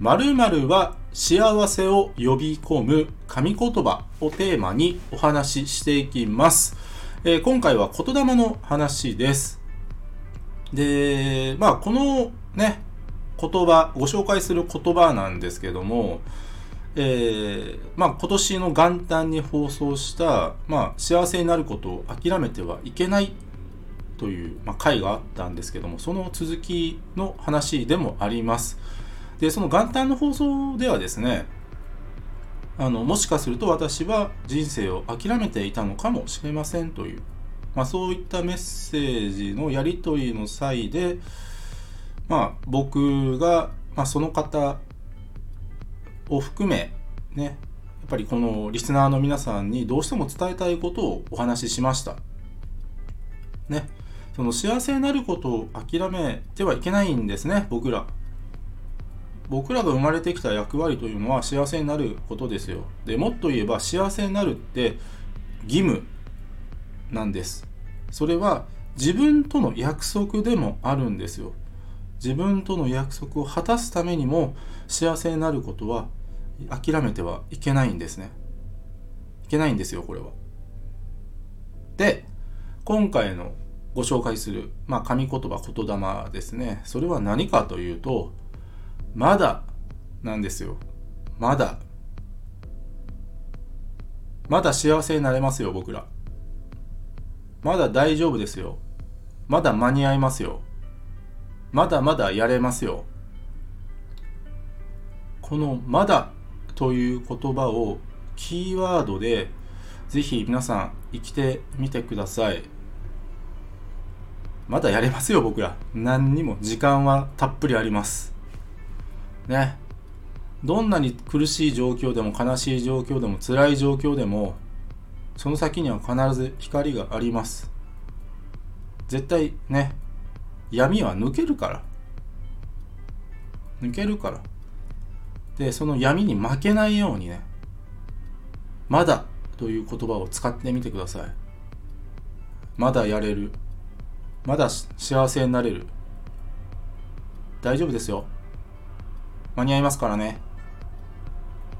〇〇は幸せを呼び込む神言葉をテーマにお話ししていきます。えー今回は言霊の話です。で、まあこのね、言葉、ご紹介する言葉なんですけども、えーまあ今年の元旦に放送した、まあ幸せになることを諦めてはいけないという、まあ、回があったんですけども、その続きの話でもあります。で、その元旦の放送ではですね、あの、もしかすると私は人生を諦めていたのかもしれませんという、まあそういったメッセージのやり取りの際で、まあ僕が、まあその方を含め、ね、やっぱりこのリスナーの皆さんにどうしても伝えたいことをお話ししました。ね。その幸せになることを諦めてはいけないんですね、僕ら。僕らが生まれてきた役割というのは幸せになることですよ。でもっと言えば幸せになるって義務なんです。それは自分との約束でもあるんですよ。自分との約束を果たすためにも幸せになることは諦めてはいけないんですね。いけないんですよ、これは。で、今回のご紹介する、まあ、神言葉、言霊ですね。それは何かというと、まだなんですよ。まだ。まだ幸せになれますよ、僕ら。まだ大丈夫ですよ。まだ間に合いますよ。まだまだやれますよ。このまだという言葉をキーワードでぜひ皆さん生きてみてください。まだやれますよ、僕ら。何にも時間はたっぷりあります。ね。どんなに苦しい状況でも悲しい状況でも辛い状況でもその先には必ず光があります。絶対ね、闇は抜けるから。抜けるから。で、その闇に負けないようにね、まだという言葉を使ってみてください。まだやれる。まだ幸せになれる。大丈夫ですよ。間に合いますからね。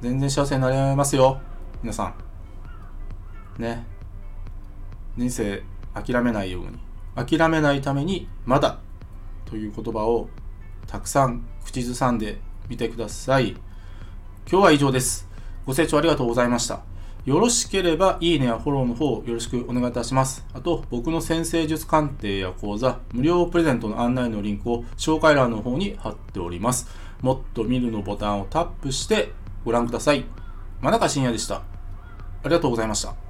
全然幸せになれますよ。皆さん。ね。人生諦めないように。諦めないために、まだという言葉をたくさん口ずさんでみてください。今日は以上です。ご清聴ありがとうございました。よろしければ、いいねやフォローの方よろしくお願いいたします。あと、僕の先生術鑑定や講座、無料プレゼントの案内のリンクを紹介欄の方に貼っております。もっと見るのボタンをタップしてご覧ください。真中信也でした。ありがとうございました。